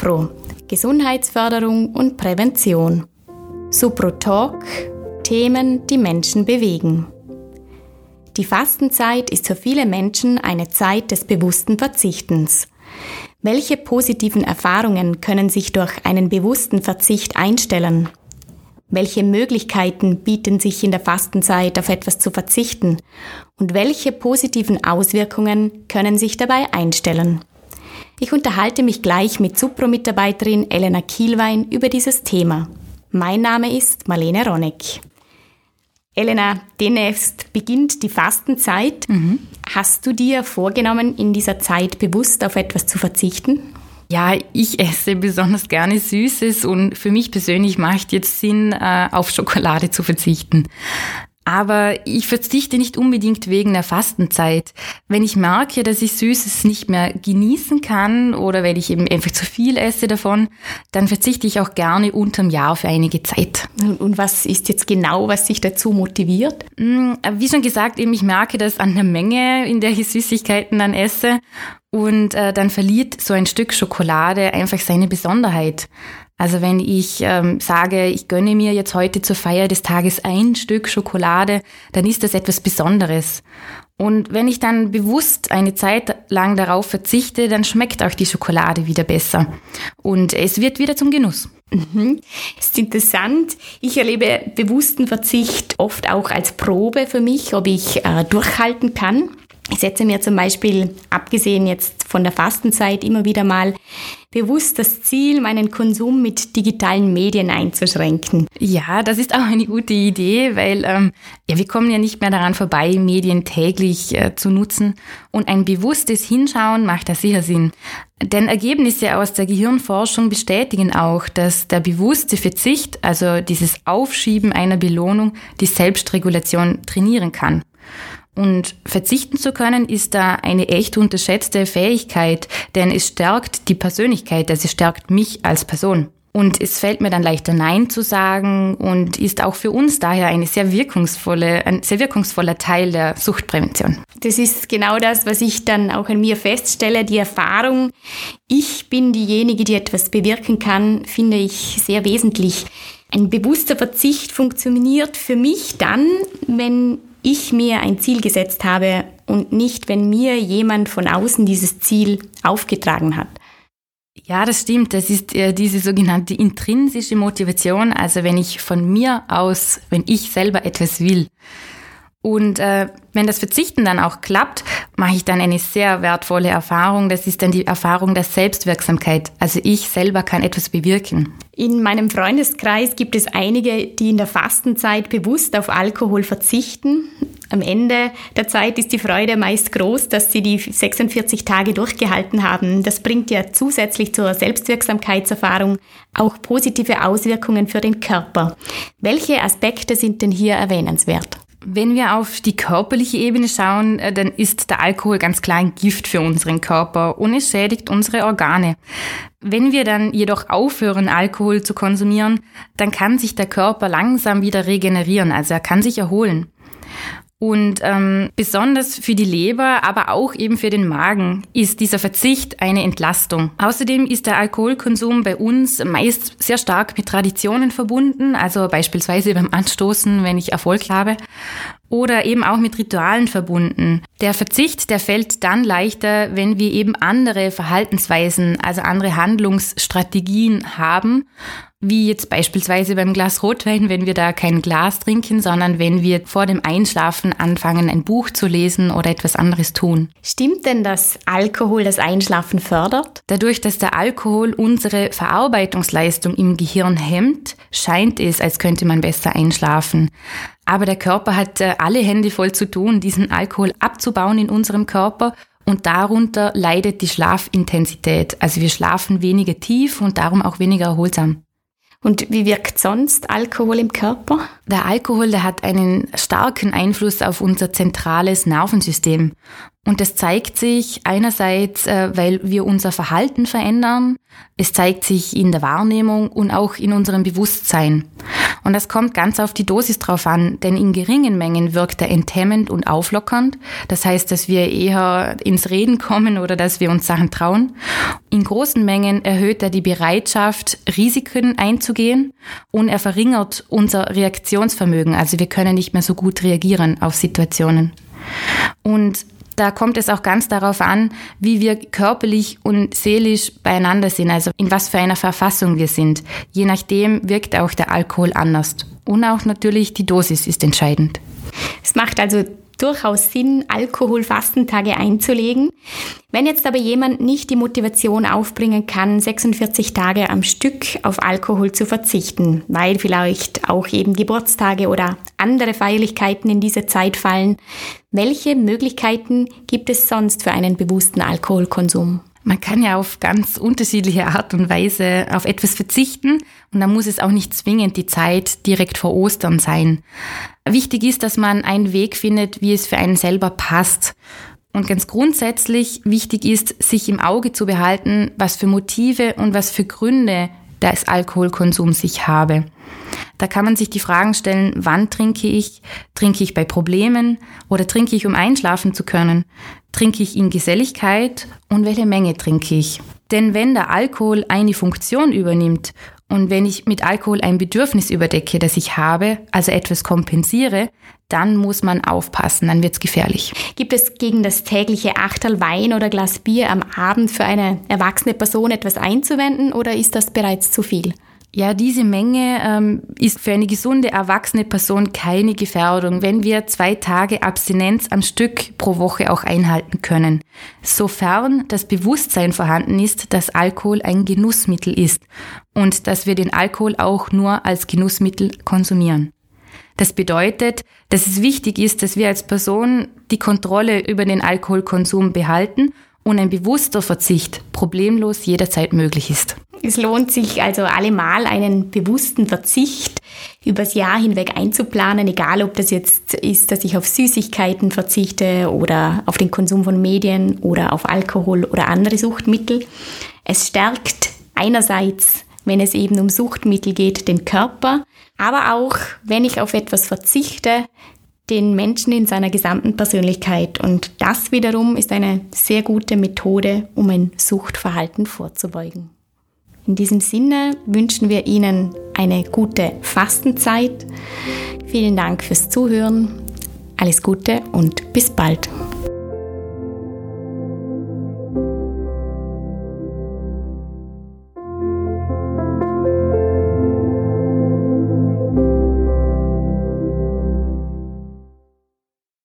Supro, Gesundheitsförderung und Prävention. Supro Talk, Themen, die Menschen bewegen. Die Fastenzeit ist für viele Menschen eine Zeit des bewussten Verzichtens. Welche positiven Erfahrungen können sich durch einen bewussten Verzicht einstellen? Welche Möglichkeiten bieten sich in der Fastenzeit auf etwas zu verzichten? Und welche positiven Auswirkungen können sich dabei einstellen? Ich unterhalte mich gleich mit Supro-Mitarbeiterin Elena Kielwein über dieses Thema. Mein Name ist Marlene Ronneck. Elena, demnächst beginnt die Fastenzeit. Mhm. Hast du dir vorgenommen, in dieser Zeit bewusst auf etwas zu verzichten? Ja, ich esse besonders gerne Süßes und für mich persönlich macht jetzt Sinn, äh, auf Schokolade zu verzichten. Aber ich verzichte nicht unbedingt wegen der Fastenzeit. Wenn ich merke, dass ich Süßes nicht mehr genießen kann oder wenn ich eben einfach zu viel esse davon, dann verzichte ich auch gerne unterm Jahr für einige Zeit. Und was ist jetzt genau, was sich dazu motiviert? Mm, wie schon gesagt, eben ich merke das an der Menge, in der ich Süßigkeiten dann esse. Und äh, dann verliert so ein Stück Schokolade einfach seine Besonderheit. Also wenn ich ähm, sage, ich gönne mir jetzt heute zur Feier des Tages ein Stück Schokolade, dann ist das etwas Besonderes. Und wenn ich dann bewusst eine Zeit lang darauf verzichte, dann schmeckt auch die Schokolade wieder besser. Und es wird wieder zum Genuss. Mhm. ist interessant. Ich erlebe bewussten Verzicht oft auch als Probe für mich, ob ich äh, durchhalten kann. Ich setze mir zum Beispiel, abgesehen jetzt von der Fastenzeit, immer wieder mal bewusst das Ziel, meinen Konsum mit digitalen Medien einzuschränken. Ja, das ist auch eine gute Idee, weil ähm, ja, wir kommen ja nicht mehr daran vorbei, Medien täglich äh, zu nutzen. Und ein bewusstes Hinschauen macht da sicher Sinn. Denn Ergebnisse aus der Gehirnforschung bestätigen auch, dass der bewusste Verzicht, also dieses Aufschieben einer Belohnung, die Selbstregulation trainieren kann. Und verzichten zu können ist da eine echt unterschätzte Fähigkeit, denn es stärkt die Persönlichkeit, also es stärkt mich als Person. Und es fällt mir dann leichter Nein zu sagen und ist auch für uns daher eine sehr wirkungsvolle, ein sehr wirkungsvoller Teil der Suchtprävention. Das ist genau das, was ich dann auch in mir feststelle. Die Erfahrung, ich bin diejenige, die etwas bewirken kann, finde ich sehr wesentlich. Ein bewusster Verzicht funktioniert für mich dann, wenn ich mir ein Ziel gesetzt habe und nicht, wenn mir jemand von außen dieses Ziel aufgetragen hat. Ja, das stimmt. Das ist äh, diese sogenannte intrinsische Motivation. Also wenn ich von mir aus, wenn ich selber etwas will. Und äh, wenn das Verzichten dann auch klappt, mache ich dann eine sehr wertvolle Erfahrung. Das ist dann die Erfahrung der Selbstwirksamkeit. Also ich selber kann etwas bewirken. In meinem Freundeskreis gibt es einige, die in der Fastenzeit bewusst auf Alkohol verzichten. Am Ende der Zeit ist die Freude meist groß, dass sie die 46 Tage durchgehalten haben. Das bringt ja zusätzlich zur Selbstwirksamkeitserfahrung auch positive Auswirkungen für den Körper. Welche Aspekte sind denn hier erwähnenswert? Wenn wir auf die körperliche Ebene schauen, äh, dann ist der Alkohol ganz klar ein Gift für unseren Körper und es schädigt unsere Organe. Wenn wir dann jedoch aufhören, Alkohol zu konsumieren, dann kann sich der Körper langsam wieder regenerieren, also er kann sich erholen. Und ähm, besonders für die Leber, aber auch eben für den Magen ist dieser Verzicht eine Entlastung. Außerdem ist der Alkoholkonsum bei uns meist sehr stark mit Traditionen verbunden, also beispielsweise beim Anstoßen, wenn ich Erfolg habe, oder eben auch mit Ritualen verbunden. Der Verzicht, der fällt dann leichter, wenn wir eben andere Verhaltensweisen, also andere Handlungsstrategien haben wie jetzt beispielsweise beim Glas Rotwein, wenn wir da kein Glas trinken, sondern wenn wir vor dem Einschlafen anfangen, ein Buch zu lesen oder etwas anderes tun. Stimmt denn, dass Alkohol das Einschlafen fördert? Dadurch, dass der Alkohol unsere Verarbeitungsleistung im Gehirn hemmt, scheint es, als könnte man besser einschlafen. Aber der Körper hat äh, alle Hände voll zu tun, diesen Alkohol abzubauen in unserem Körper und darunter leidet die Schlafintensität. Also wir schlafen weniger tief und darum auch weniger erholsam. Und wie wirkt sonst Alkohol im Körper? Der Alkohol, der hat einen starken Einfluss auf unser zentrales Nervensystem. Und das zeigt sich einerseits, äh, weil wir unser Verhalten verändern, es zeigt sich in der Wahrnehmung und auch in unserem Bewusstsein. Und das kommt ganz auf die Dosis drauf an, denn in geringen Mengen wirkt er enthemmend und auflockernd. Das heißt, dass wir eher ins Reden kommen oder dass wir uns Sachen trauen. In großen Mengen erhöht er die Bereitschaft, Risiken einzugehen und er verringert unser Reaktionsvermögen. Also wir können nicht mehr so gut reagieren auf Situationen. Und da kommt es auch ganz darauf an, wie wir körperlich und seelisch beieinander sind, also in was für einer Verfassung wir sind. Je nachdem wirkt auch der Alkohol anders. Und auch natürlich die Dosis ist entscheidend. Es macht also durchaus Sinn, Alkoholfastentage einzulegen. Wenn jetzt aber jemand nicht die Motivation aufbringen kann, 46 Tage am Stück auf Alkohol zu verzichten, weil vielleicht auch eben Geburtstage oder andere Feierlichkeiten in diese Zeit fallen, welche Möglichkeiten gibt es sonst für einen bewussten Alkoholkonsum? Man kann ja auf ganz unterschiedliche Art und Weise auf etwas verzichten und dann muss es auch nicht zwingend die Zeit direkt vor Ostern sein. Wichtig ist, dass man einen Weg findet, wie es für einen selber passt. Und ganz grundsätzlich wichtig ist, sich im Auge zu behalten, was für Motive und was für Gründe des Alkoholkonsums ich habe. Da kann man sich die Fragen stellen, wann trinke ich? Trinke ich bei Problemen oder trinke ich, um einschlafen zu können? Trinke ich in Geselligkeit und welche Menge trinke ich? Denn wenn der Alkohol eine Funktion übernimmt und wenn ich mit Alkohol ein Bedürfnis überdecke, das ich habe, also etwas kompensiere, dann muss man aufpassen, dann wird's gefährlich. Gibt es gegen das tägliche Achtel Wein oder Glas Bier am Abend für eine erwachsene Person etwas einzuwenden oder ist das bereits zu viel? Ja, diese Menge ähm, ist für eine gesunde erwachsene Person keine Gefährdung, wenn wir zwei Tage Abstinenz am Stück pro Woche auch einhalten können, sofern das Bewusstsein vorhanden ist, dass Alkohol ein Genussmittel ist und dass wir den Alkohol auch nur als Genussmittel konsumieren. Das bedeutet, dass es wichtig ist, dass wir als Person die Kontrolle über den Alkoholkonsum behalten und ein bewusster Verzicht problemlos jederzeit möglich ist. Es lohnt sich also allemal einen bewussten Verzicht übers Jahr hinweg einzuplanen, egal ob das jetzt ist, dass ich auf Süßigkeiten verzichte oder auf den Konsum von Medien oder auf Alkohol oder andere Suchtmittel. Es stärkt einerseits, wenn es eben um Suchtmittel geht, den Körper, aber auch, wenn ich auf etwas verzichte, den Menschen in seiner gesamten Persönlichkeit. Und das wiederum ist eine sehr gute Methode, um ein Suchtverhalten vorzubeugen. In diesem Sinne wünschen wir Ihnen eine gute Fastenzeit. Vielen Dank fürs Zuhören. Alles Gute und bis bald.